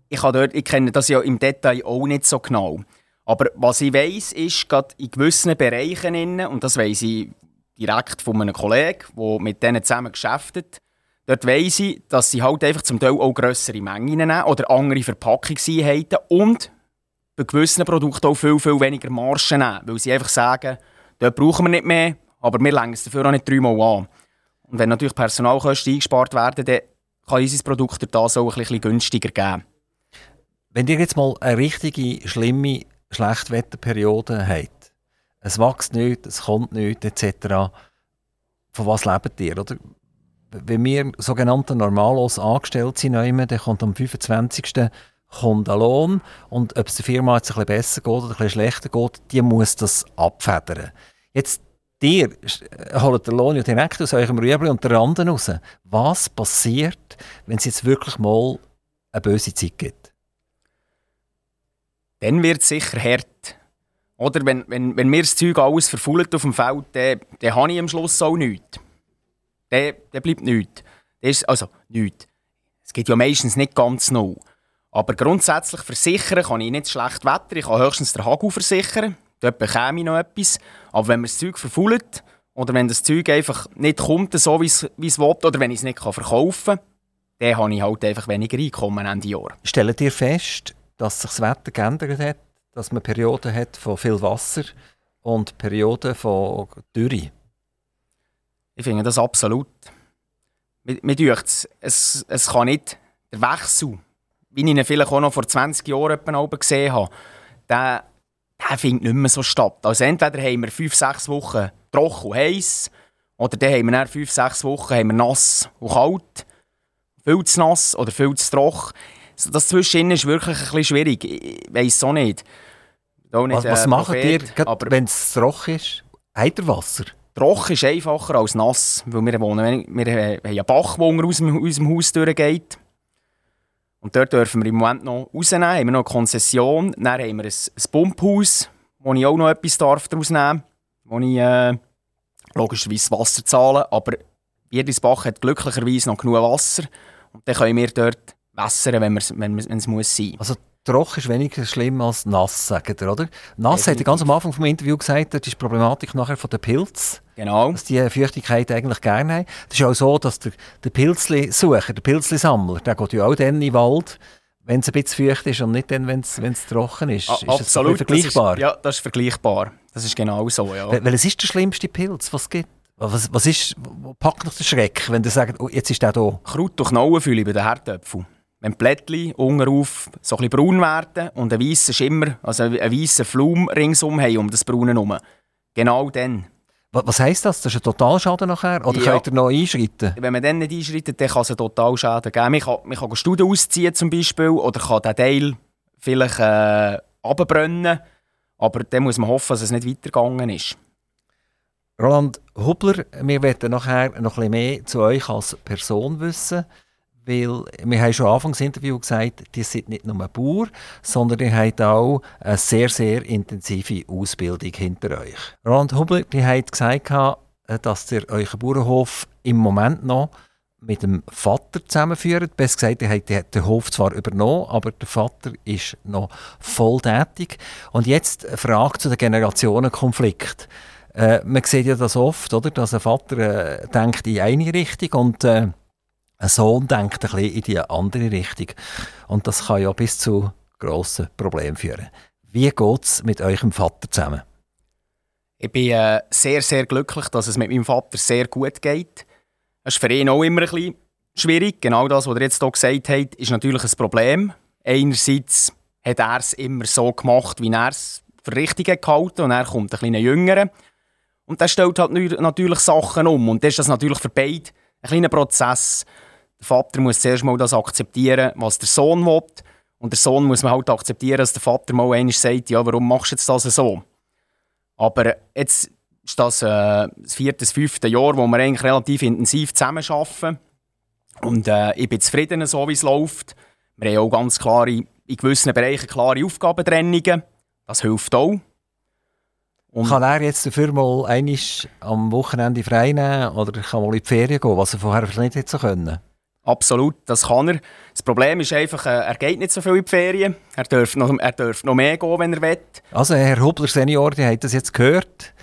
Ich, dort, ich kenne das ja im Detail auch nicht so genau. Aber was ich weiß, ist, gerade in gewissen Bereichen, und das weiß ich direkt von einem Kollegen, der mit denen zusammen geschäftet, dort weiss ich, dass sie halt einfach zum Teil auch grössere Mengen nehmen oder andere Verpackungseinheiten und bei gewissen Produkten auch viel, viel weniger Margen nehmen, weil sie einfach sagen, dort brauchen wir nicht mehr, aber wir legen es dafür auch nicht dreimal an. Und wenn natürlich Personalkosten eingespart werden, dann kann unser Produkt da so ein bisschen günstiger geben. Wenn ihr jetzt mal eine richtige, schlimme Schlechtwetterperiode habt, es wächst nicht, es kommt nicht, etc., von was lebt ihr? Oder? Wenn wir sogenannte normalos angestellt sind, dann kommt am 25 kommt ein Lohn und ob es der Firma jetzt ein bisschen besser geht oder ein bisschen schlechter geht, die muss das abfedern. Jetzt, ihr holt den Lohn ja direkt aus eurem Rüebli und den Randen raus. Was passiert, wenn es jetzt wirklich mal eine böse Zeit gibt? Dann wird es sicher hart. Oder wenn, wenn, wenn mir das Zeug alles verfault auf dem Feld, dann, dann habe ich am Schluss auch nichts. Dann, dann bleibt nichts. ist, also, nichts. Es geht ja meistens nicht ganz null. Aber grundsätzlich versichern kann ich nicht schlecht Wetter. Ich kann höchstens den Hagel versichern. Dort bekäme ich noch etwas. Aber wenn mir das Zeug verfault oder wenn das Zeug einfach nicht kommt, so wie es will, oder wenn ich es nicht verkaufen kann, dann habe ich halt einfach weniger Einkommen Ende Jahr. Stellt ihr fest, dass sich das Wetter geändert hat? Dass man Perioden hat von viel Wasser und Perioden von Dürre? Ich finde das absolut. Mir, mir es, es kann nicht der Wechsel wie ich ihn vielleicht auch noch vor 20 Jahren gesehen habe, der, der findet nicht mehr so statt. Also entweder haben wir 5-6 Wochen trocken und heiß, oder dann haben wir dann 5-6 Wochen haben wir nass und kalt, viel zu nass oder viel zu trocken. Das Zwischendrin ist wirklich ein bisschen schwierig. Ich weiß es auch nicht. Auch nicht was, was äh, macht ihr, wenn es trocken ist? Habt ihr Wasser? Trocken ist einfacher als nass, weil wir, wohnen, wir haben einen Bach, der aus dem Haus durchgeht. Und dort dürfen wir im Moment noch rausnehmen. Haben wir noch eine Konzession. Dann haben wir ein, ein Pumphaus, wo ich auch noch etwas darf daraus nehmen. Wo ich äh, logischerweise Wasser zahle. Aber jedes hat glücklicherweise noch genug Wasser. Und dann können wir dort wässern, wenn, wenn, wenn es muss sein. Also trocken ist weniger schlimm als nass, sagt ihr, oder? Nass hat er ganz am Anfang des Interviews gesagt, das ist die Problematik nachher von den Pilzen. Genau. Dass die Feuchtigkeit eigentlich gerne haben. Das ist auch so, dass der, der Pilzli-Sucher, der Pilzli-Sammler, der geht ja auch dann in den Wald, wenn es ein bisschen feucht ist und nicht dann, wenn es trocken ist. A ist absolut. Das vergleichbar? Das ist, ja, das ist vergleichbar. Das ist genau so, ja. Weil, es ist der schlimmste Pilz, was es gibt. Was, was ist, wo packt noch der Schreck, wenn du sagst, oh, jetzt ist der da? Kraut durch Knollenfülle bei den Herdöpfeln. Wenn die Blättchen unterauf so ein bisschen braun werden und ein weißer Schimmer, also ein weißer Flum ringsum haben um das Braune herum. Genau dann. Was heisst das? Das ist ein Totalschaden nachher? Oder ja. könnt ihr noch einschreiten? Wenn man dann nicht einschreitet, dann kann es einen Totalschaden geben. Man kann, man kann Studien ausziehen zum Beispiel oder kann den Teil vielleicht äh, abbrennen. Aber dann muss man hoffen, dass es nicht weitergegangen ist. Roland Hubler, wir werden nachher noch ein bisschen mehr zu euch als Person wissen. Weil wir haben schon Anfangs Interview gesagt, die sind nicht nur Bauer, sondern ihr habt auch eine sehr, sehr intensive Ausbildung hinter euch. Roland Hubler, die hat gesagt, dass ihr euren Bauernhof im Moment noch mit dem Vater zusammenführt. Besser gesagt, ihr habt den Hof zwar übernommen, aber der Vater ist noch voll tätig. Und jetzt eine Frage zu dem Generationenkonflikt. Äh, man sieht ja das oft, oder, dass ein Vater äh, denkt in eine Richtung und äh, ein Sohn denkt ein bisschen in die andere Richtung. Und das kann ja bis zu grossen Problemen führen. Wie geht es mit eurem Vater zusammen? Ich bin äh, sehr, sehr glücklich, dass es mit meinem Vater sehr gut geht. Es ist für ihn auch immer ein bisschen schwierig. Genau das, was er jetzt hier gesagt hat, ist natürlich ein Problem. Einerseits hat er es immer so gemacht, wie er es für richtig gehalten und er kommt ein kleiner Jüngerer. Und der stellt halt natürlich Sachen um. Und das ist das natürlich für beide ein kleiner Prozess. Der Vater muss zuerst mal das akzeptieren, was der Sohn will. Und der Sohn muss man halt akzeptieren, dass der Vater mal einmal sagt, ja, warum machst du jetzt das so? Aber jetzt ist das äh, das vierte, das fünfte Jahr, wo wir eigentlich relativ intensiv zusammenarbeiten. Und äh, ich bin zufrieden, so wie es läuft. Wir haben auch ganz klare, in gewissen Bereichen klare Aufgabentrennungen. Das hilft auch. Und kann er jetzt dafür mal einmal am Wochenende frei nehmen oder kann mal in die Ferien gehen, was er vorher vielleicht nicht hätte können? Absolut, das kann er. Das Problem ist einfach, äh, er geht nicht so viel in die Ferien. Er darf noch, er darf noch mehr gehen, wenn er will. Also Herr Hubler Senior, die hat das jetzt gehört.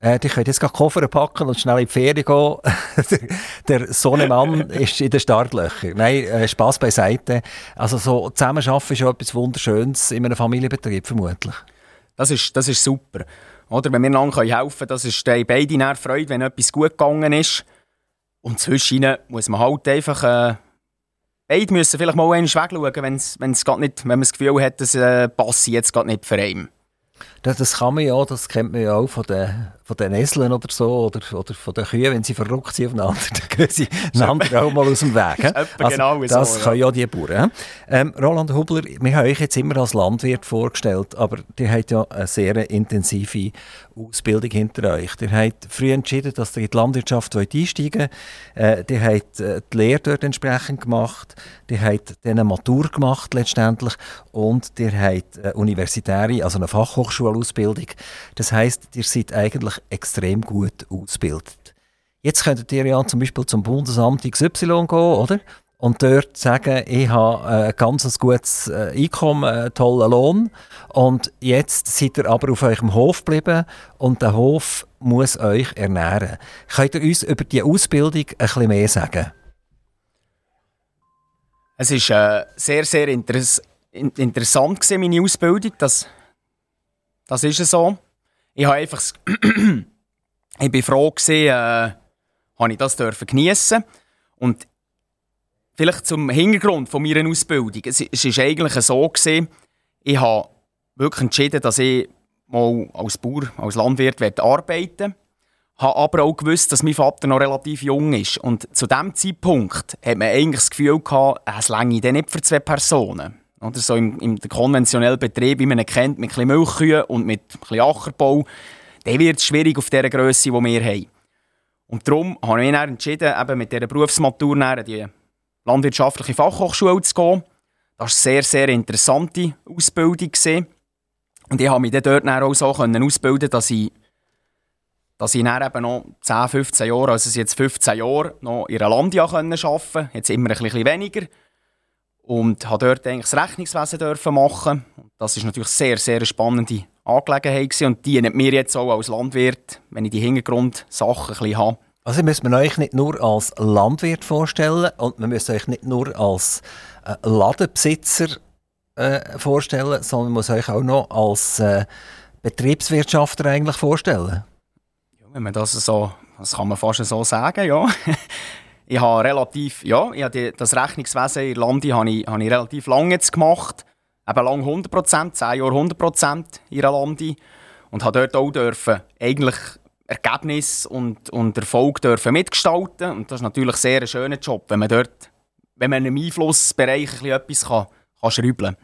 Äh, die können jetzt gerade Koffer packen und schnell in die Ferien gehen. <laughs> der, der Sohnemann <laughs> ist in den Startlöchern. Nein, äh, Spass beiseite. Also so zusammenarbeiten ist schon etwas Wunderschönes in einem Familienbetrieb vermutlich. Das ist, das ist super. Oder wenn wir einander helfen können, das ist beide Freude, wenn etwas gut gegangen ist. Und zwischen muss man halt einfach. Äh, beide müssen vielleicht mal einmal wegschauen, wenn's, wenn's nicht, wenn man das Gefühl hat, dass äh, passe jetzt gerade nicht für einen. Das, das kann man ja, das kennt man ja auch von den, von den Eseln oder so, oder, oder von den Kühen, wenn sie verrückt sind aufeinander, <laughs> dann gehen sie einander auch mal aus dem Weg. <laughs> Also, genau das so, können ja die Bauern. Ähm, Roland Hubler, wir haben euch jetzt immer als Landwirt vorgestellt, aber ihr habt ja eine sehr intensive Ausbildung hinter euch. Ihr habt früh entschieden, dass ihr in die Landwirtschaft einsteigen wollt. Äh, ihr habt äh, die Lehre dort entsprechend gemacht. Ihr habt dann eine Matur gemacht letztendlich und ihr habt eine universitäre, also eine Fachhochschulausbildung. Das heisst, ihr seid eigentlich extrem gut ausgebildet. Jetzt könntet ihr ja zum Beispiel zum Bundesamt XY gehen, oder? und dort sagen, ich habe ein ganz gutes äh, Einkommen, einen tollen Lohn und jetzt seid ihr aber auf eurem Hof geblieben und der Hof muss euch ernähren. Könnt ihr uns über die Ausbildung ein bisschen mehr sagen? Es war äh, sehr, sehr interess interessant gewesen, meine Ausbildung. Das, das ist so. Ich habe einfach, <clears throat> ich bin froh gewesen, äh, habe ich das dürfen geniessen und Vielleicht zum Hintergrund von meiner Ausbildung. Es, war eigentlich so, gewesen, ich habe wirklich entschieden, dass ich mal als Bauer, als Landwirt arbeiten will. habe aber auch gewusst, dass mein Vater noch relativ jung ist. Und zu diesem Zeitpunkt hat man eigentlich das Gefühl gehabt, es länge nicht für zwei Personen. Oder so im, im konventionellen Betrieb, wie man ihn kennt, mit ein Milchkühen und mit ein Ackerbau, dann wird es schwierig auf dieser Größe, die wir haben. Und darum habe ich mich dann entschieden, eben mit dieser Berufsmatur die landwirtschaftliche Fachhochschule zu gehen. Das war eine sehr, sehr interessante Ausbildung. Und ich konnte mich dort auch so ausbilden, dass ich, dass ich dann eben noch 10, 15 Jahre, also jetzt 15 Jahre, noch in einer Landia arbeiten konnte. Jetzt immer ein bisschen weniger. Und durfte dort eigentlich das Rechnungswesen dürfen machen. Das ist natürlich sehr, sehr spannende Angelegenheit und die dient mir jetzt auch als Landwirt, wenn ich die Hintergrundsachen ein bisschen habe. Also müsst man euch nicht nur als Landwirt vorstellen und man müsst euch nicht nur als äh, Ladenbesitzer äh, vorstellen, sondern man muss euch auch noch als äh, Betriebswirtschafter eigentlich vorstellen. Ja, wenn man das so, das kann man fast so sagen, ja. <laughs> ich habe relativ, ja, ich habe das Rechnungswesen in Landi habe ich, habe ich relativ lange jetzt gemacht. Eben lang 100 Prozent, 10 Jahre 100 Prozent in Landi. Und habe dort auch dürfen, eigentlich Ergebnis und, und Erfolg dürfen mitgestalten Und das ist natürlich sehr ein schöner Job, wenn man dort, wenn man im Einflussbereich ein etwas kann, kann schrauben kann.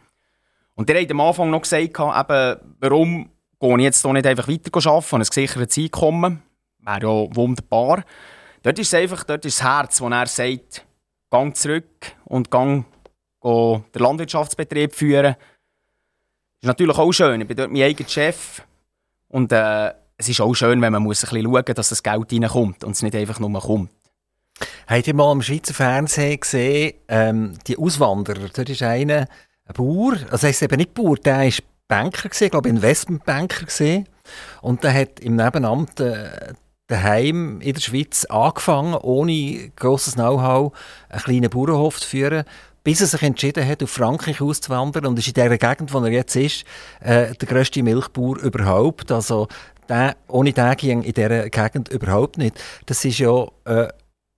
Und der hat am Anfang noch gesagt, eben, warum gehe ich jetzt hier nicht einfach weiter arbeiten und ein gesichertes Einkommen. Wäre ja wunderbar. Dort ist einfach dort ist das Herz, wo er sagt, gang zurück und gang den Landwirtschaftsbetrieb führen. Das ist natürlich auch schön. Ich bin dort mein eigener Chef. Und äh, es ist auch schön, wenn man muss ein bisschen schauen muss, dass das Geld reinkommt und es nicht einfach nur kommt. Habt ihr mal im Schweizer Fernsehen gesehen, ähm, die Auswanderer? Dort ist einer, ein Bauer, also er ist eben nicht Bauer, der war Banker, gewesen, glaube Investmentbanker. Gewesen. Und der hat im Nebenamt äh, daheim in der Schweiz angefangen, ohne grosses Know-how einen kleinen Bauernhof zu führen, bis er sich entschieden hat, auf Frankreich auszuwandern und ist in der Gegend, wo er jetzt ist, äh, der grösste Milchbauer überhaupt. Also der, ohne den ging in dieser Gegend überhaupt nicht. Das ist ja äh,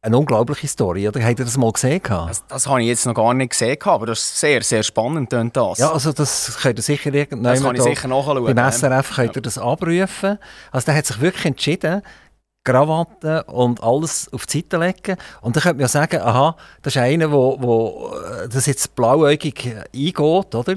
eine unglaubliche Story, oder? Habt ihr das mal gesehen? Das, das habe ich jetzt noch gar nicht gesehen, aber das ist sehr, sehr spannend. Das. Ja, also das könnt ihr sicher irgendwann das kann ich sicher nachschauen. Beim SRF könnt ihr das abrufen. Also der hat sich wirklich entschieden, Krawatte und alles auf die Seite legen. Und dann könnte man ja sagen, aha, das ist einer, wo, wo äh, das jetzt blauäugig eingeht, oder?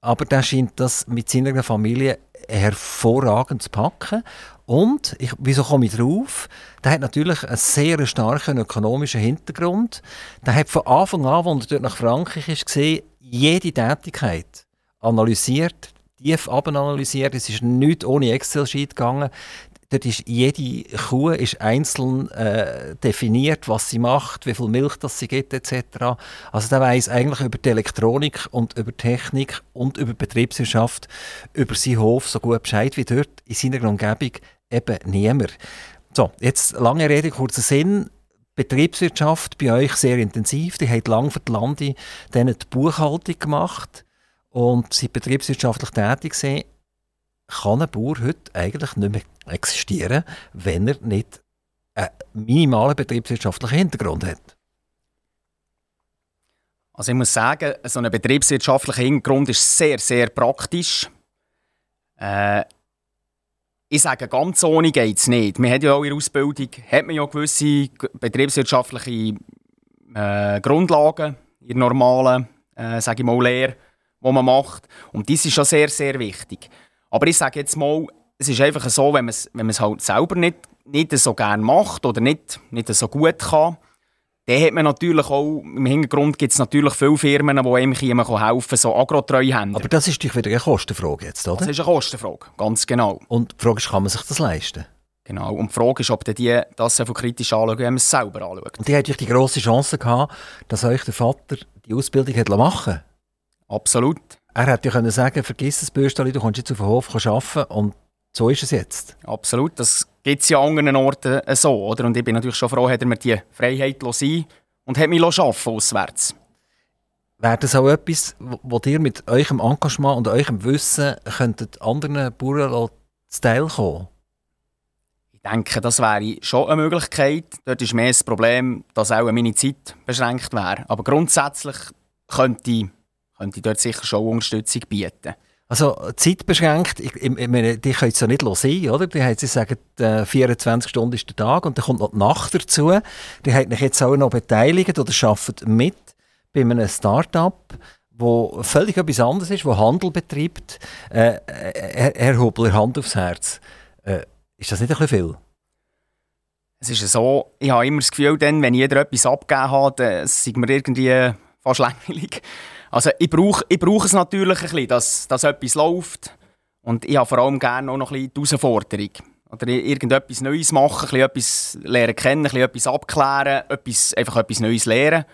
Aber der scheint das mit seiner Familie hervorragend zu packen. Und, ich, wieso komme ich drauf? Der hat natürlich einen sehr starken ökonomischen Hintergrund. Der hat von Anfang an, als er dort nach Frankreich ist, gesehen, jede Tätigkeit analysiert, tief abanalysiert. Es ist nicht ohne Excel-Sheet gegangen. Dort ist jede Kuh ist einzeln äh, definiert, was sie macht, wie viel Milch das sie gibt etc. Also der weiß eigentlich über die Elektronik und über Technik und über Betriebswirtschaft, über seinen Hof so gut Bescheid wie dort in seiner Umgebung eben niemand. So, jetzt lange Rede, kurzer Sinn. Betriebswirtschaft bei euch sehr intensiv. Die haben lange für die Lande die Buchhaltung gemacht und sind betriebswirtschaftlich tätig gewesen kann ein Bauer heute eigentlich nicht mehr existieren, wenn er nicht einen minimalen betriebswirtschaftlichen Hintergrund hat. Also ich muss sagen, so ein betriebswirtschaftlicher Hintergrund ist sehr, sehr praktisch. Äh, ich sage, ganz ohne geht es nicht. Man hat ja auch in der Ausbildung hat man ja gewisse betriebswirtschaftliche äh, Grundlagen in der normalen, äh, sage ich mal, Lehre, die man macht. Und das ist schon sehr, sehr wichtig. Aber ich sage jetzt mal, es ist einfach so, wenn man es wenn halt selber nicht, nicht so gerne macht oder nicht, nicht so gut kann, dann hat man natürlich auch, im Hintergrund gibt es natürlich viele Firmen, die einem helfen können, so haben. Aber das ist doch wieder eine Kostenfrage jetzt, oder? Das ist eine Kostenfrage, ganz genau. Und die Frage ist, kann man sich das leisten? Genau, und die Frage ist, ob die das so kritisch anschauen, wenn man es selber anschaut. Und die hat die grosse Chance gehabt, dass euch der Vater die Ausbildung hat machen Absolut. Er hätte ja können sagen, vergiss das Bürstali, du kannst jetzt auf dem Hof arbeiten und so ist es jetzt. Absolut, das gibt es ja an anderen Orten äh, so, oder? Und ich bin natürlich schon froh, dass er mir die Freiheit sein und hat mich arbeiten auswärts. Wäre das auch etwas, wo ihr mit eurem Engagement und eurem Wissen könntet anderen Bauern zu Teil kommen? Ich denke, das wäre schon eine Möglichkeit. Dort ist mehr das Problem, dass auch meine Zeit beschränkt wäre. Aber grundsätzlich könnte ich könnte ich dort sicher schon Unterstützung bieten. Also zeitbeschränkt, ich, ich, ich meine, die können es ja nicht sein, oder? Die haben, sie sagen, äh, 24 Stunden ist der Tag und dann kommt noch die Nacht dazu. Die haben sich jetzt auch noch beteiligt oder arbeiten mit bei einem Start-up, wo völlig etwas anderes ist, wo Handel betreibt. Äh, Herr, Herr Hubler, Hand aufs Herz. Äh, ist das nicht ein bisschen viel? Es ist so, ich habe immer das Gefühl, dann, wenn jeder etwas abgegeben hat, dann sind wir irgendwie fast <laughs> langweilig. Also ich brauche ich brauch es natürlich ein bisschen, dass, dass etwas läuft. Und ich habe vor allem gerne auch noch ein bisschen die Herausforderung. Oder irgendetwas Neues machen, ein etwas lernen kennen, ein etwas abklären, etwas, einfach etwas Neues lernen.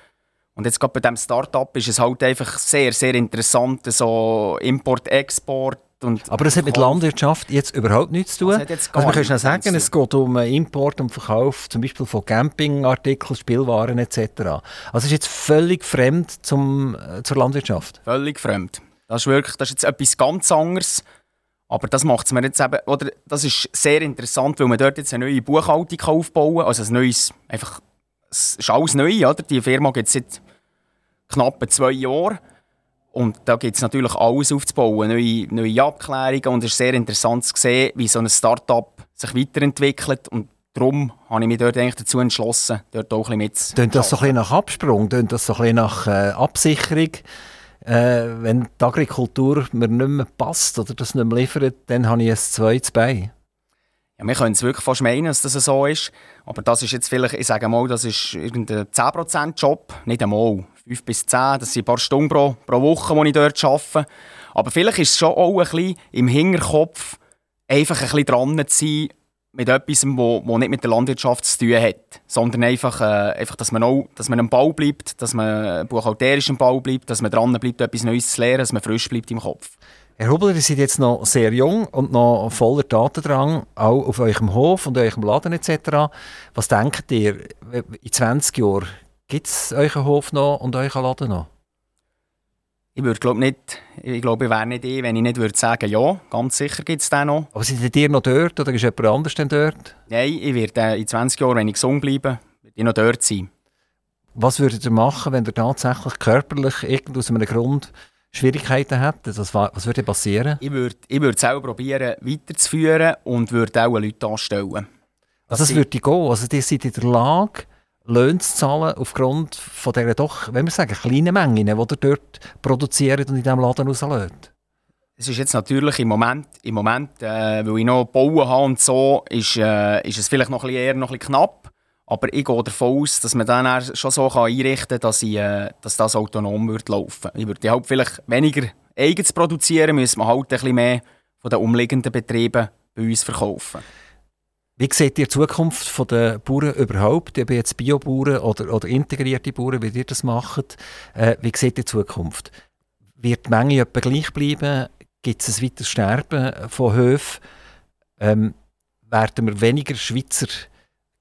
Und jetzt gerade bei diesem Start-up ist es halt einfach sehr, sehr interessant, so Import, Export, und Aber das hat mit Landwirtschaft jetzt überhaupt nichts zu tun. Also man kann sagen, es geht um Import und Verkauf zum Beispiel von Campingartikeln, Spielwaren etc. Also es ist jetzt völlig fremd zum, äh, zur Landwirtschaft. Völlig fremd. Das ist wirklich das ist jetzt etwas ganz anderes. Aber das macht es mir jetzt eben, oder das ist sehr interessant, weil man dort jetzt eine neue Buchhaltung aufbauen kann. Also ein neues, einfach, es ist alles neu, oder? Die Firma gibt es seit knapp zwei Jahren. Und da gibt es natürlich alles aufzubauen, neue, neue Abklärungen. Und es ist sehr interessant zu sehen, wie so ein Start-up sich weiterentwickelt. Und darum habe ich mich dort eigentlich dazu entschlossen, dort auch ein bisschen Tönt das so ein bisschen nach Absprung? Tönt das so ein bisschen nach äh, Absicherung? Äh, wenn die Agrikultur mir nicht mehr passt oder das nicht mehr liefert, dann habe ich ein zweites Bein. Ja, wir können es wirklich fast meinen, dass das so ist. Aber das ist jetzt vielleicht, ich sage mal, das ist irgendein 10%-Job. Nicht einmal. 5 bis 10, das sind ein paar Stunden pro, pro Woche, die ich dort arbeite. Aber vielleicht ist es schon auch ein bisschen im Hinterkopf, einfach ein bisschen dran zu sein mit etwas, wo nicht mit der Landwirtschaft zu tun hat. Sondern einfach, äh, einfach dass, man auch, dass man am Bau bleibt, dass man buchhalterisch am Bau bleibt, dass man dran bleibt, etwas Neues zu lernen, dass man frisch bleibt im Kopf. Herr Hubler, ihr seid jetzt noch sehr jung und noch voller Datendrang, auch auf eurem Hof und eurem Laden etc. Was denkt ihr, in 20 Jahren gibt es euren Hof noch und euren Laden noch? Ich würde glaube nicht, ich glaube, ich wäre nicht ich, wenn ich nicht würde sagen, ja, ganz sicher gibt es den noch. Aber sind ihr noch dort oder ist jemand anders denn dort? Nein, ich werde in 20 Jahren, wenn ich gesund bleibe, ich noch dort sein. Was würdet ihr machen, wenn ihr tatsächlich körperlich irgend aus einem Grund Schwierigkeiten hättet? Was, was würde passieren? Ich würde, ich würde es auch probieren weiterzuführen und würde auch Leute anstellen. Also das würde gehen? Also ihr seid in der Lage, Löhne zu zahlen aufgrund von dieser doch, wenn wir sagen, kleinen Mengen, die ihr dort produziert und in diesem Laden rauslöst? Es ist jetzt natürlich im Moment, im Moment äh, weil ich noch bauen habe und so, ist, äh, ist es vielleicht noch ein bisschen eher noch ein bisschen knapp. Aber ich gehe davon aus, dass man dann schon so einrichten kann, dass, ich, äh, dass das autonom wird laufen Ich würde halt vielleicht weniger eigens produzieren, müssen wir halt ein bisschen mehr von den umliegenden Betrieben bei uns verkaufen. Wie seht ihr die Zukunft der Bauern überhaupt? Ob jetzt Biobauern oder, oder integrierte Bauern, wie ihr das macht? Äh, wie seht ihr die Zukunft? Wird die Menge etwa gleich bleiben? Gibt es ein weiteres Sterben von Höfen? Ähm, werden wir weniger Schweizer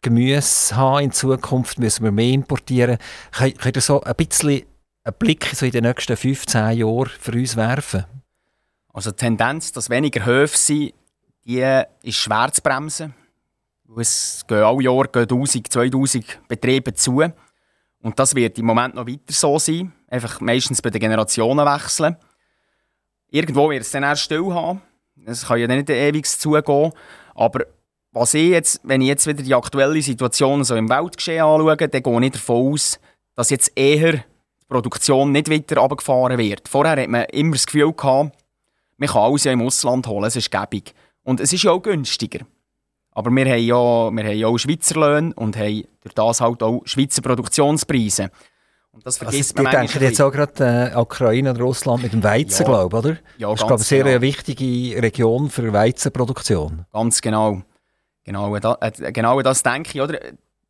Gemüse haben in Zukunft? Müssen wir mehr importieren? Könnt ihr so ein bisschen einen Blick so in den nächsten 15 Jahren für uns werfen? Also die Tendenz, dass weniger Höfe sind, die ist schwer zu bremsen. Es gehen alle Jahre 1000, 2000 Betriebe zu. Und das wird im Moment noch weiter so sein. Einfach meistens bei den Generationen wechseln. Irgendwo wird es dann erst still haben. Es kann ja nicht ewig zugehen. Aber was ich jetzt, wenn ich jetzt wieder die aktuelle Situation so im Weltgeschehen anschaue, dann gehe ich davon aus, dass jetzt eher die Produktion nicht weiter runtergefahren wird. Vorher hat man immer das Gefühl gehabt, man kann alles ja im Ausland holen, es ist gäbig. Und es ist ja auch günstiger. Aber wir haben ja, wir haben ja auch Schweizer Löhne und haben durch das halt auch Schweizer Produktionspreise. Und das also, vergisst also, man denken jetzt auch gerade äh, Ukraine und Russland mit dem Weizen, ja, glaube oder? Ja, das ist, glaube ich, eine sehr genau. wichtige Region für Weizenproduktion. Ganz genau. Genau, äh, genau das denke ich. Oder?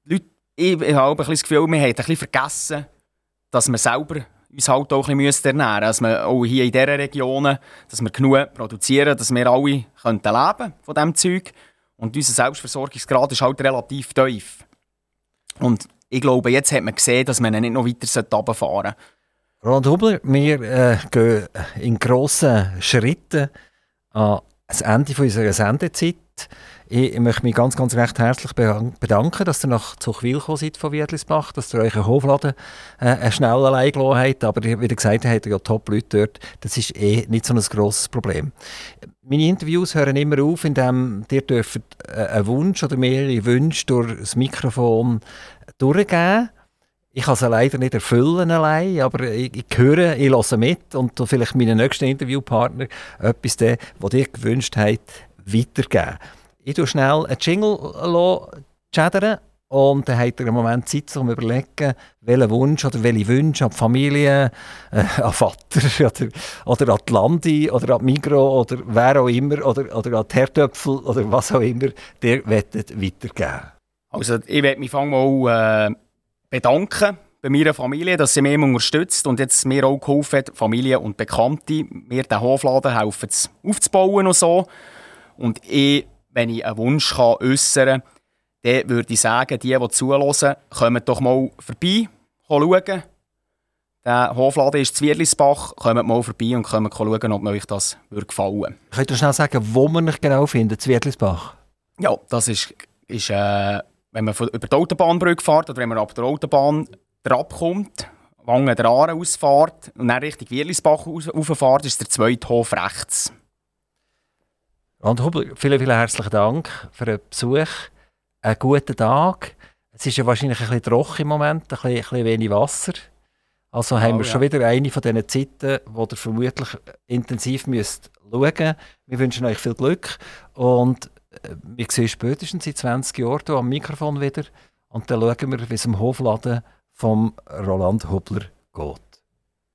Leute, ich, ich habe ein bisschen das Gefühl, wir haben ein bisschen vergessen, dass wir selber uns halt auch ein bisschen ernähren müssen. Dass wir auch hier in diesen Regionen, dass wir genug produzieren, dass wir alle könnten leben von diesem Zeug. Und unser Selbstversorgungsgrad ist halt relativ tief. Und ich glaube, jetzt hat man gesehen, dass man nicht noch weiter runterfahren sollte. Roland Hubler, wir äh, gehen in grossen Schritten an das Ende unserer Sendezeit. Ich möchte mich ganz, ganz recht herzlich bedanken, dass ihr nach Zuchwil gekommen seid von Wiedlisbach, dass ihr euren Hofladen äh, schnell allein gelassen habt. Aber wie ihr gesagt habt, habt ihr ja Top-Leute dort. Das ist eh nicht so ein grosses Problem. Meine Interviews hören immer auf, indem ihr dürft äh, einen Wunsch oder mehrere Wünsche durch das Mikrofon durchgeben ich kann sie leider nicht erfüllen allein, aber ich, ich höre, ich höre mit und vielleicht meinen nächsten Interviewpartner etwas, was ihr gewünscht habt, weitergeben. Ich tue schnell einen Jingle chattern und dann habt ihr einen Moment Zeit, um zu überlegen, welchen Wunsch oder welche Wünsche an die Familie, äh, an Vater <laughs> oder, oder an die Landi oder an die Migro oder wer auch immer oder, oder an die Herdöpfel oder was auch immer, der weitergeben. Also ich werde mich mal äh, bedanken bei meiner Familie, dass sie mich unterstützt und jetzt mir auch geholfen hat, Familie und Bekannte, mir den Hofladen helfen aufzubauen und so. Und ich wenn ich einen Wunsch kann äußern kann, dann würde ich sagen, die, die zuhören, kommen doch mal vorbei, schauen. Der Hofladen ist Zwierlisbach. Kommt mal vorbei und kommt schauen, ob euch das gefallen würde. Könnt ihr schnell sagen, wo man euch genau findet, Zwierlisbach? Ja, das ist, ist äh, wenn man von, über die Autobahnbrücke fährt oder wenn man ab der Autobahn kommt, Wangen der Aare ausfährt und dann Richtung Wierlisbach rauffährt, ist der zweite Hof rechts. Und vielen, vielen herzlichen Dank für den Besuch. Einen guten Tag. Es ist ja wahrscheinlich ein bisschen trocken im Moment, ein bisschen, ein bisschen wenig Wasser. Also oh, haben wir ja. schon wieder eine von diesen Zeiten, wo ihr vermutlich intensiv müsst schauen müsst. Wir wünschen euch viel Glück und äh, wir sehen spätestens in 20 Jahren hier am Mikrofon wieder und dann schauen wir, wie es im Hofladen vom Roland Hubler geht.